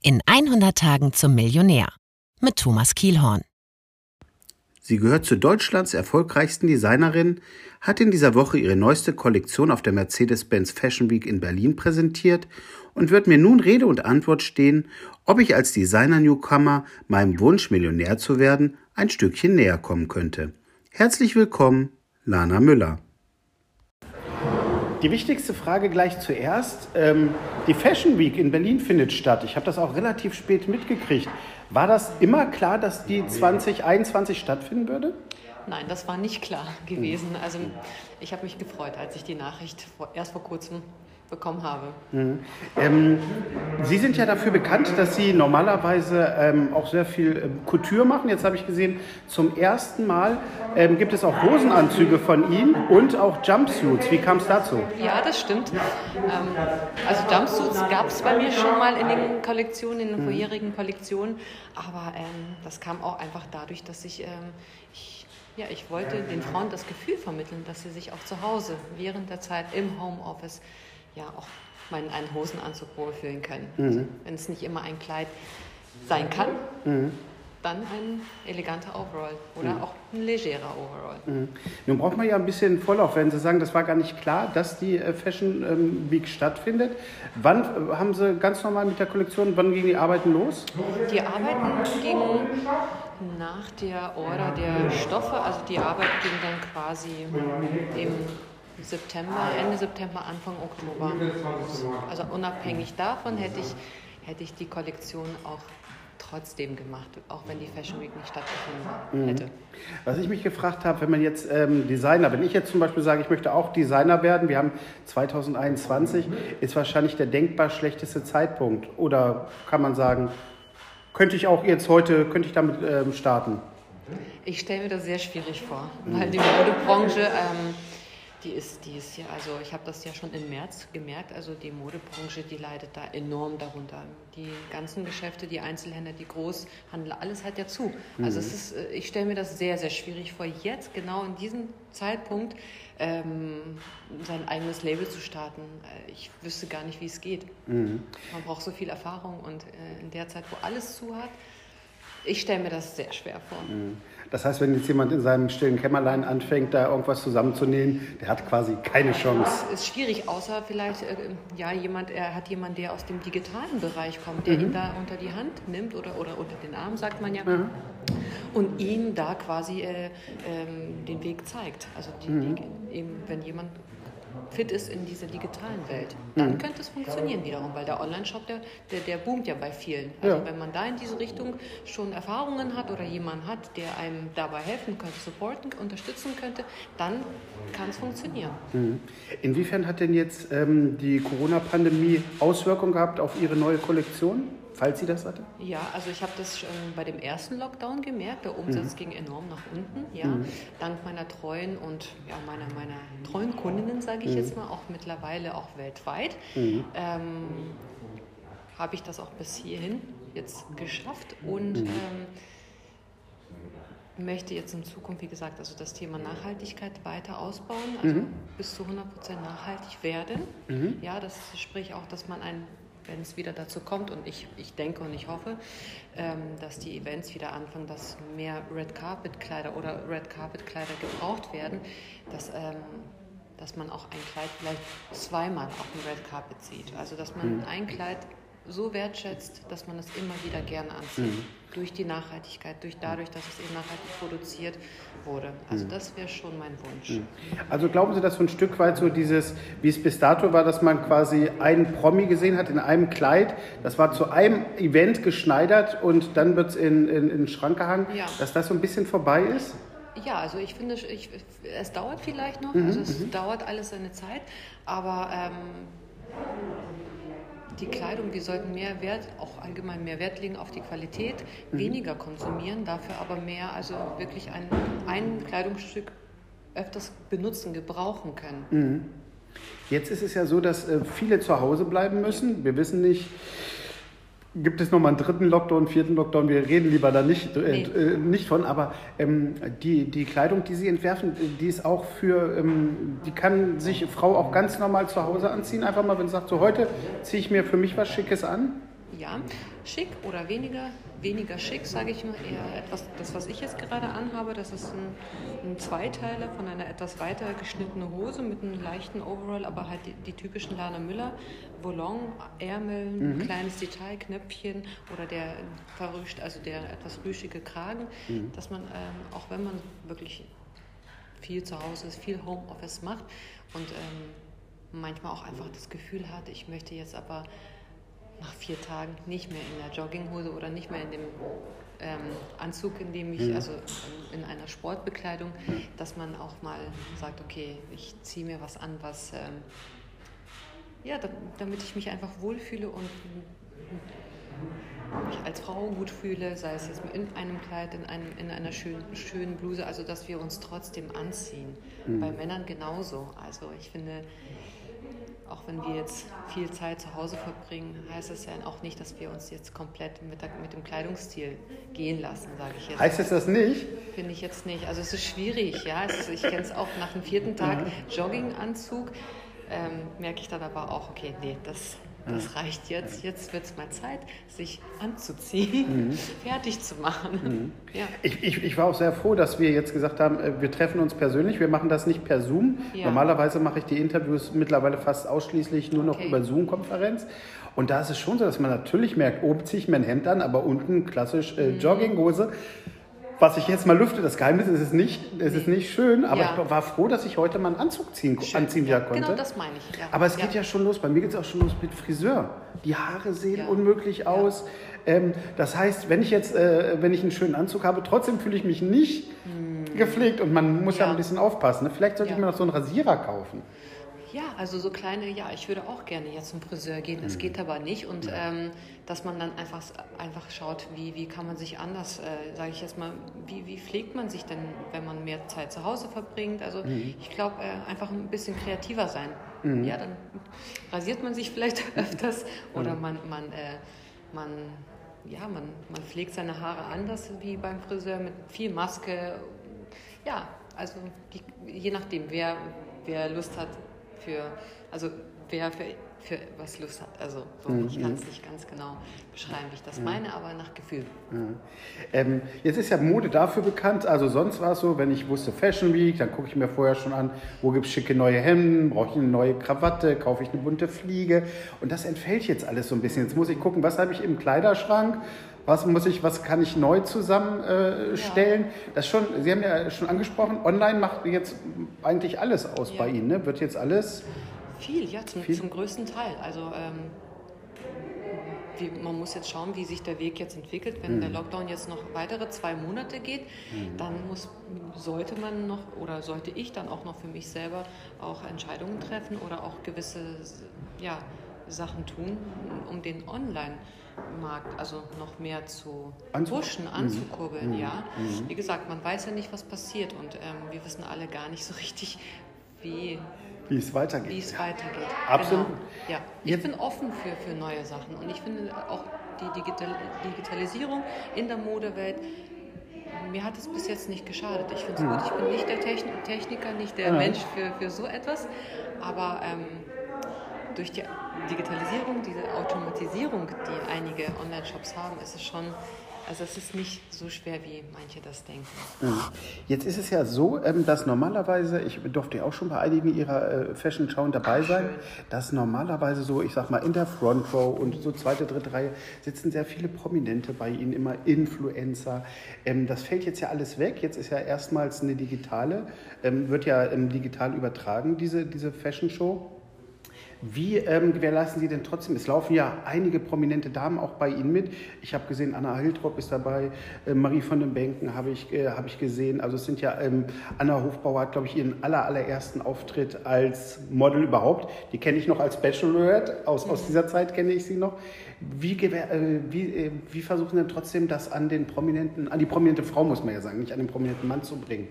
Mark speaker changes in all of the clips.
Speaker 1: In 100 Tagen zum Millionär mit Thomas Kielhorn.
Speaker 2: Sie gehört zu Deutschlands erfolgreichsten Designerinnen, hat in dieser Woche ihre neueste Kollektion auf der Mercedes-Benz Fashion Week in Berlin präsentiert und wird mir nun Rede und Antwort stehen, ob ich als Designer-Newcomer meinem Wunsch, Millionär zu werden, ein Stückchen näher kommen könnte. Herzlich willkommen, Lana Müller. Die wichtigste Frage gleich zuerst. Ähm, die Fashion Week in Berlin findet statt. Ich habe das auch relativ spät mitgekriegt. War das immer klar, dass die 2021 stattfinden würde?
Speaker 3: Nein, das war nicht klar gewesen. Also ich habe mich gefreut, als ich die Nachricht vor, erst vor kurzem bekommen habe. Mhm.
Speaker 2: Ähm, Sie sind ja dafür bekannt, dass Sie normalerweise ähm, auch sehr viel ähm, Couture machen. Jetzt habe ich gesehen, zum ersten Mal ähm, gibt es auch Hosenanzüge von Ihnen und auch Jumpsuits. Wie kam es dazu?
Speaker 3: Ja, das stimmt. Ähm, also Jumpsuits gab es bei mir schon mal in den Kollektionen, in den mhm. vorherigen Kollektionen, aber ähm, das kam auch einfach dadurch, dass ich, ich ja, ich wollte den Frauen das Gefühl vermitteln, dass sie sich auch zu Hause während der Zeit im Homeoffice ja auch mal in einen Hosenanzug wohlfühlen können. Mhm. Wenn es nicht immer ein Kleid sein kann, mhm. dann ein eleganter Overall oder mhm. auch ein legerer Overall.
Speaker 2: Mhm. Nun braucht man ja ein bisschen Vorlauf, wenn Sie sagen, das war gar nicht klar, dass die äh, Fashion ähm, Week stattfindet. Wann äh, haben Sie ganz normal mit der Kollektion, wann gingen die Arbeiten los?
Speaker 3: Die Arbeiten gingen nach der Order der Stoffe, also die Arbeit ging dann quasi im September, Ende September, Anfang Oktober. Also unabhängig davon hätte ich, hätte ich die Kollektion auch trotzdem gemacht, auch wenn die Fashion Week nicht stattgefunden mhm. hätte.
Speaker 2: Was ich mich gefragt habe, wenn man jetzt ähm, Designer, wenn ich jetzt zum Beispiel sage, ich möchte auch Designer werden, wir haben 2021, ist wahrscheinlich der denkbar schlechteste Zeitpunkt. Oder kann man sagen, könnte ich auch jetzt heute, könnte ich damit ähm, starten?
Speaker 3: Ich stelle mir das sehr schwierig vor, weil die Modebranche ähm, die ist, die ist ja, also ich habe das ja schon im März gemerkt, also die Modebranche, die leidet da enorm darunter. Die ganzen Geschäfte, die Einzelhändler, die Großhandler, alles hat ja zu. Mhm. Also es ist, äh, ich stelle mir das sehr, sehr schwierig vor, jetzt genau in diesem Zeitpunkt ähm, sein eigenes Label zu starten. Äh, ich wüsste gar nicht, wie es geht. Mhm. Man braucht so viel Erfahrung und äh, in der Zeit, wo alles zu hat, ich stelle mir das sehr schwer vor. Mhm.
Speaker 2: Das heißt, wenn jetzt jemand in seinem stillen Kämmerlein anfängt, da irgendwas zusammenzunähen, der hat quasi keine Chance.
Speaker 3: Es ist schwierig, außer vielleicht äh, ja, jemand, er hat jemanden, der aus dem digitalen Bereich kommt, der mhm. ihn da unter die Hand nimmt oder, oder unter den Arm, sagt man ja. Mhm. Und ihm da quasi äh, ähm, den Weg zeigt. Also die, mhm. die, eben, wenn jemand fit ist in dieser digitalen Welt. Dann mhm. könnte es funktionieren wiederum, weil der Online-Shop, der, der, der, boomt ja bei vielen. Also ja. wenn man da in diese Richtung schon Erfahrungen hat oder jemanden hat, der einem dabei helfen könnte, supporten, unterstützen könnte, dann kann es funktionieren.
Speaker 2: Mhm. Inwiefern hat denn jetzt ähm, die Corona-Pandemie Auswirkungen gehabt auf Ihre neue Kollektion? Falls sie das hatte?
Speaker 3: Ja, also ich habe das schon bei dem ersten Lockdown gemerkt. Der Umsatz mhm. ging enorm nach unten. Ja, mhm. dank meiner treuen und ja, meiner, meiner treuen Kundinnen, sage ich mhm. jetzt mal, auch mittlerweile auch weltweit, mhm. ähm, habe ich das auch bis hierhin jetzt geschafft und mhm. ähm, möchte jetzt in Zukunft, wie gesagt, also das Thema Nachhaltigkeit weiter ausbauen, also mhm. bis zu 100 Prozent nachhaltig werden. Ja, das sprich auch, dass man ein wenn es wieder dazu kommt. Und ich, ich denke und ich hoffe, ähm, dass die Events wieder anfangen, dass mehr Red Carpet Kleider oder Red Carpet Kleider gebraucht werden, dass, ähm, dass man auch ein Kleid vielleicht zweimal auf dem Red Carpet sieht. Also dass man mhm. ein Kleid so wertschätzt, dass man es immer wieder gerne anzieht. Mhm. Durch die Nachhaltigkeit, durch dadurch, dass es eben nachhaltig produziert wurde. Also mhm. das wäre schon mein Wunsch. Mhm.
Speaker 2: Also glauben Sie, dass so ein Stück weit so dieses, wie es bis dato war, dass man quasi einen Promi gesehen hat in einem Kleid, das war zu einem Event geschneidert und dann wird es in, in, in den Schrank gehangen, ja. dass das so ein bisschen vorbei ist?
Speaker 3: Ja, also ich finde, ich, es dauert vielleicht noch, mhm, also es mhm. dauert alles seine Zeit, aber ähm, die Kleidung, wir sollten mehr Wert, auch allgemein mehr Wert legen auf die Qualität, mhm. weniger konsumieren, dafür aber mehr, also wirklich ein, ein Kleidungsstück öfters benutzen, gebrauchen können. Mhm.
Speaker 2: Jetzt ist es ja so, dass äh, viele zu Hause bleiben müssen. Wir wissen nicht, gibt es nochmal einen dritten Lockdown, vierten Lockdown. Wir reden lieber da nicht, äh, nee. äh, nicht von, aber ähm, die, die Kleidung, die Sie entwerfen, die ist auch für, ähm, die kann sich Frau auch ganz normal zu Hause anziehen. Einfach mal, wenn sie sagt, so heute ziehe ich mir für mich was Schickes an.
Speaker 3: Ja, schick oder weniger, weniger schick, sage ich mal. Eher etwas, das, was ich jetzt gerade anhabe, das ist ein, ein Zweiteiler von einer etwas weiter geschnittene Hose mit einem leichten Overall, aber halt die, die typischen Lana Müller, Volon, Ärmel, mhm. kleines Detail, Knöpfchen oder der verrüscht, also der etwas rüschige Kragen, mhm. dass man ähm, auch wenn man wirklich viel zu Hause ist, viel Homeoffice macht und ähm, manchmal auch einfach das Gefühl hat, ich möchte jetzt aber nach vier Tagen nicht mehr in der Jogginghose oder nicht mehr in dem ähm, Anzug, in dem ich, mhm. also in, in einer Sportbekleidung, mhm. dass man auch mal sagt, okay, ich ziehe mir was an, was, ähm, ja, da, damit ich mich einfach wohlfühle und mich als Frau gut fühle, sei es jetzt in einem Kleid, in, einem, in einer schönen, schönen Bluse, also dass wir uns trotzdem anziehen. Mhm. Bei Männern genauso. Also ich finde, auch wenn wir jetzt viel Zeit zu Hause verbringen, heißt es ja auch nicht, dass wir uns jetzt komplett mit, der, mit dem Kleidungsstil gehen lassen, sage ich jetzt.
Speaker 2: Heißt es das nicht?
Speaker 3: Finde ich jetzt nicht. Also es ist schwierig, ja. Ist, ich kenne es auch nach dem vierten Tag mhm. Jogginganzug. Ähm, merke ich dann aber auch, okay, nee, das das reicht jetzt. Jetzt wird es mal Zeit, sich anzuziehen, mhm. fertig zu machen.
Speaker 2: Mhm. Ja. Ich, ich, ich, war auch sehr froh, dass wir jetzt gesagt haben, äh, wir treffen uns persönlich. Wir machen das nicht per Zoom. Ja. Normalerweise mache ich die Interviews mittlerweile fast ausschließlich nur noch okay. über Zoom-Konferenz. Und da ist es schon so, dass man natürlich merkt, oben ziehe ich mein Hemd an, aber unten klassisch äh, mhm. Was ich jetzt mal lüfte, das Geheimnis ist es nicht, es ist nicht schön, aber ja. ich war froh, dass ich heute mal einen Anzug ziehen, anziehen ja, konnte. Genau,
Speaker 3: das meine ich. Ja.
Speaker 2: Aber es geht ja. schon los, bei mir geht es auch schon los mit Friseur. Die Haare sehen unmöglich aus. Ähm, das heißt, wenn ich jetzt, äh, wenn ich einen schönen Anzug habe, trotzdem fühle ich mich nicht hm. gepflegt und man muss ja, ein bisschen aufpassen. Ne? Vielleicht sollte ich mir noch so einen Rasierer kaufen.
Speaker 3: Ja, also so kleine, ja, ich würde auch gerne jetzt zum Friseur gehen, das mhm. geht aber nicht. Und ähm, dass man dann einfach, einfach schaut, wie, wie kann man sich anders, äh, sage ich jetzt mal, wie, wie pflegt man sich denn, wenn man mehr Zeit zu Hause verbringt? Also mhm. ich glaube, äh, einfach ein bisschen kreativer sein. Mhm. Ja, dann rasiert man sich vielleicht öfters oder mhm. man, man, äh, man, ja, man, man pflegt seine Haare anders wie beim Friseur mit viel Maske. Ja, also die, je nachdem, wer, wer Lust hat, für, also wer für, für was Lust hat. Also so, mhm. ich kann es nicht ganz genau beschreiben, wie ich das mhm. meine, aber nach Gefühl.
Speaker 2: Mhm. Ähm, jetzt ist ja Mode dafür bekannt, also sonst war es so, wenn ich wusste Fashion Week, dann gucke ich mir vorher schon an, wo gibt es schicke neue Hemden, brauche ich eine neue Krawatte, kaufe ich eine bunte Fliege und das entfällt jetzt alles so ein bisschen. Jetzt muss ich gucken, was habe ich im Kleiderschrank, was muss ich, was kann ich neu zusammenstellen? Ja. Das schon, Sie haben ja schon angesprochen, online macht jetzt eigentlich alles aus ja. bei Ihnen, ne? Wird jetzt alles?
Speaker 3: Viel, ja, zum, viel? zum größten Teil. Also ähm, wie, man muss jetzt schauen, wie sich der Weg jetzt entwickelt. Wenn mhm. der Lockdown jetzt noch weitere zwei Monate geht, mhm. dann muss, sollte man noch oder sollte ich dann auch noch für mich selber auch Entscheidungen treffen oder auch gewisse ja, Sachen tun, um den Online- Markt also noch mehr zu pushen, mhm. anzukurbeln, mhm. ja. Mhm. Wie gesagt, man weiß ja nicht, was passiert und ähm, wir wissen alle gar nicht so richtig, wie,
Speaker 2: wie es weitergeht.
Speaker 3: Wie es weitergeht.
Speaker 2: Absolut.
Speaker 3: Genau. Ja. Ich Jetzt. bin offen für, für neue Sachen und ich finde auch die Digital Digitalisierung in der Modewelt mir hat es bis jetzt nicht geschadet. Ich finde es mhm. gut. Ich bin nicht der Techniker, nicht der ja. Mensch für, für so etwas. Aber ähm, durch die Digitalisierung, diese Automatisierung, die einige Online-Shops haben, ist es schon, also es ist nicht so schwer, wie manche das denken.
Speaker 2: Jetzt ist es ja so, ähm, dass normalerweise, ich durfte ja auch schon bei einigen ihrer äh, Fashion-Schauen dabei sein, dass normalerweise so, ich sag mal, in der Front Row und so zweite, dritte Reihe sitzen sehr viele Prominente bei Ihnen, immer Influencer. Ähm, das fällt jetzt ja alles weg. Jetzt ist ja erstmals eine digitale, ähm, wird ja digital übertragen, diese, diese Fashion-Show. Wie ähm, gewährleisten Sie denn trotzdem? Es laufen ja einige prominente Damen auch bei Ihnen mit. Ich habe gesehen, Anna Hiltrop ist dabei, äh, Marie von den Bänken habe ich, äh, hab ich gesehen. Also es sind ja, ähm, Anna Hofbauer hat, glaube ich, ihren aller, allerersten Auftritt als Model überhaupt. Die kenne ich noch als Bachelorette, aus, aus dieser Zeit kenne ich sie noch. Wie, äh, wie, äh, wie versuchen Sie denn trotzdem das an den prominenten, an die prominente Frau, muss man ja sagen, nicht an den prominenten Mann zu bringen?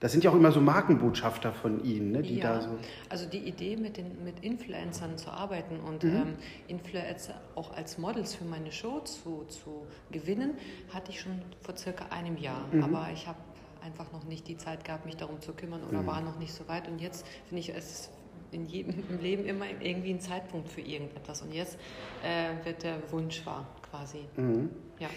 Speaker 2: Das sind ja auch immer so Markenbotschafter von Ihnen, ne, die ja, da so.
Speaker 3: Also die Idee, mit, den, mit Influencern zu arbeiten und mhm. ähm, Influencer auch als Models für meine Show zu, zu gewinnen, hatte ich schon vor circa einem Jahr. Mhm. Aber ich habe einfach noch nicht die Zeit gehabt, mich darum zu kümmern oder mhm. war noch nicht so weit. Und jetzt finde ich es in jedem im Leben immer irgendwie ein Zeitpunkt für irgendetwas. Und jetzt äh, wird der Wunsch wahr, quasi. Mhm.
Speaker 2: Ja.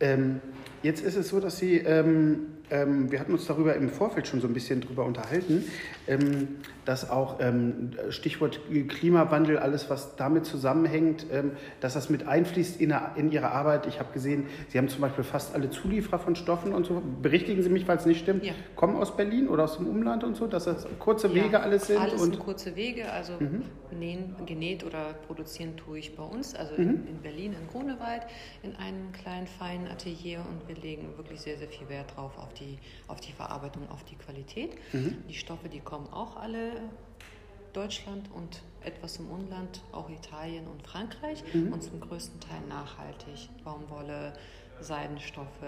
Speaker 2: Ähm, jetzt ist es so, dass Sie ähm, ähm, wir hatten uns darüber im Vorfeld schon so ein bisschen drüber unterhalten, ähm, dass auch ähm, Stichwort Klimawandel, alles was damit zusammenhängt, ähm, dass das mit einfließt in, in Ihre Arbeit. Ich habe gesehen, Sie haben zum Beispiel fast alle Zulieferer von Stoffen und so. Berichtigen Sie mich, falls es nicht stimmt, ja. kommen aus Berlin oder aus dem Umland und so, dass das kurze Wege ja, alles sind?
Speaker 3: Alles und kurze Wege, also mhm. nähen, genäht oder produzieren tue ich bei uns, also mhm. in, in Berlin, in Grunewald, in einem kleinen, feinen Atelier und wir legen wirklich sehr, sehr viel Wert drauf auf die, auf die Verarbeitung, auf die Qualität. Mhm. Die Stoffe, die kommen auch alle Deutschland und etwas im Umland, auch Italien und Frankreich mhm. und zum größten Teil nachhaltig. Baumwolle, Seidenstoffe.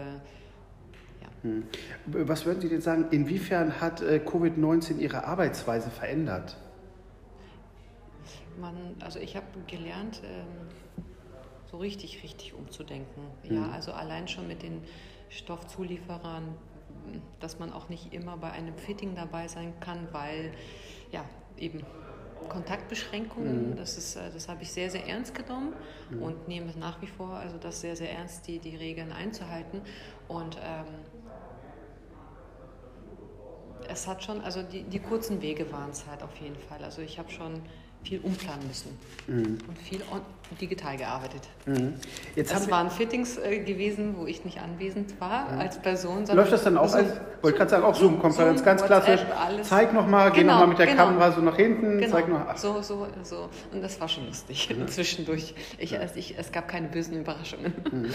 Speaker 2: Ja. Mhm. Was würden Sie denn sagen, inwiefern hat äh, Covid-19 Ihre Arbeitsweise verändert?
Speaker 3: Man, also ich habe gelernt, ähm, so richtig, richtig umzudenken. Ja, mhm. also allein schon mit den Stoffzulieferern, dass man auch nicht immer bei einem Fitting dabei sein kann, weil ja eben Kontaktbeschränkungen, mhm. das, ist, äh, das habe ich sehr, sehr ernst genommen mhm. und nehme nach wie vor also das sehr, sehr ernst, die, die Regeln einzuhalten. Und ähm, es hat schon, also die, die kurzen Wege waren es halt auf jeden Fall. Also ich habe schon viel umplanen müssen mhm. und viel digital gearbeitet. Mhm. Jetzt das waren Fittings äh, gewesen, wo ich nicht anwesend war mhm. als Person.
Speaker 2: Läuft das dann auch als, wollte gerade sagen, auch Zoom-Konferenz, ganz klassisch. Alles. Zeig nochmal, genau, geh nochmal mit der genau. Kamera so nach hinten,
Speaker 3: genau. zeig noch. So, so, so. Und das war schon lustig mhm. zwischendurch. Ich, also ich, es gab keine bösen Überraschungen.
Speaker 2: Mhm.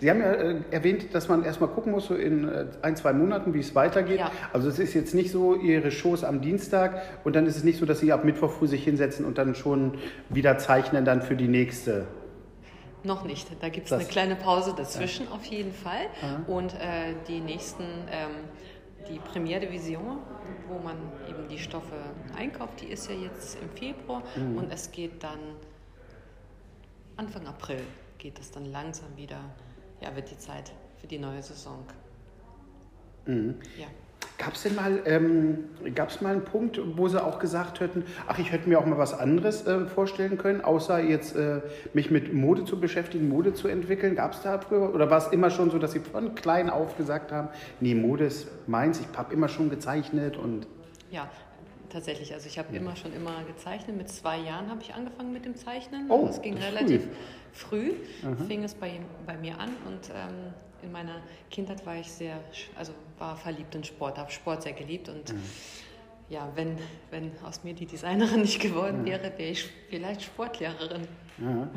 Speaker 2: Sie haben ja äh, erwähnt, dass man erstmal gucken muss, so in äh, ein, zwei Monaten, wie es weitergeht. Ja. Also es ist jetzt nicht so Ihre Shows am Dienstag und dann ist es nicht so, dass Sie ab Mittwoch früh sich hinsetzen und dann schon wieder zeichnen dann für die nächste
Speaker 3: noch nicht. Da gibt es eine kleine Pause dazwischen ja. auf jeden Fall. Aha. Und äh, die nächsten, ähm, die Premiere de Vision, wo man eben die Stoffe einkauft, die ist ja jetzt im Februar mhm. und es geht dann Anfang April geht es dann langsam wieder, ja, wird die Zeit für die neue Saison.
Speaker 2: Mhm. Ja. Gab es denn mal, ähm, gab's mal einen Punkt, wo Sie auch gesagt hätten, ach, ich hätte mir auch mal was anderes äh, vorstellen können, außer jetzt äh, mich mit Mode zu beschäftigen, Mode zu entwickeln? Gab es da früher? Oder war es immer schon so, dass Sie von klein auf gesagt haben, nee, Mode ist meins, ich habe immer schon gezeichnet und...
Speaker 3: Ja, tatsächlich. Also ich habe ja. immer schon immer gezeichnet. Mit zwei Jahren habe ich angefangen mit dem Zeichnen. Oh, das ging relativ früh, früh fing es bei, bei mir an und ähm, in meiner Kindheit war ich sehr, also war verliebt in Sport, habe Sport sehr geliebt und mhm. ja, wenn, wenn aus mir die Designerin nicht geworden wäre, wäre ich vielleicht Sportlehrerin.
Speaker 2: Ja.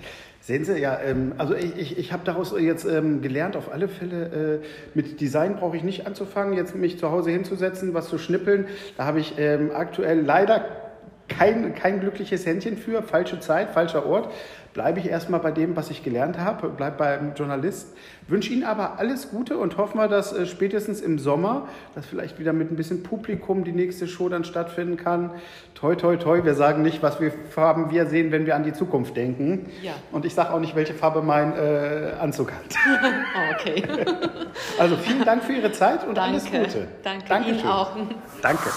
Speaker 2: Sehen Sie, ja, ähm, also ich, ich, ich habe daraus jetzt ähm, gelernt, auf alle Fälle, äh, mit Design brauche ich nicht anzufangen, jetzt mich zu Hause hinzusetzen, was zu schnippeln. Da habe ich ähm, aktuell leider kein, kein glückliches Händchen für, falsche Zeit, falscher Ort bleibe ich erstmal bei dem, was ich gelernt habe, bleibe beim Journalist. Wünsche Ihnen aber alles Gute und hoffe mal, dass äh, spätestens im Sommer, dass vielleicht wieder mit ein bisschen Publikum die nächste Show dann stattfinden kann. Toi, toi, toi. Wir sagen nicht, was wir Farben wir sehen, wenn wir an die Zukunft denken. Ja. Und ich sage auch nicht, welche Farbe mein äh, Anzug hat.
Speaker 3: Oh, okay.
Speaker 2: also vielen Dank für Ihre Zeit und
Speaker 3: Danke.
Speaker 2: alles Gute.
Speaker 3: Danke Dankeschön. Ihnen auch.
Speaker 2: Danke.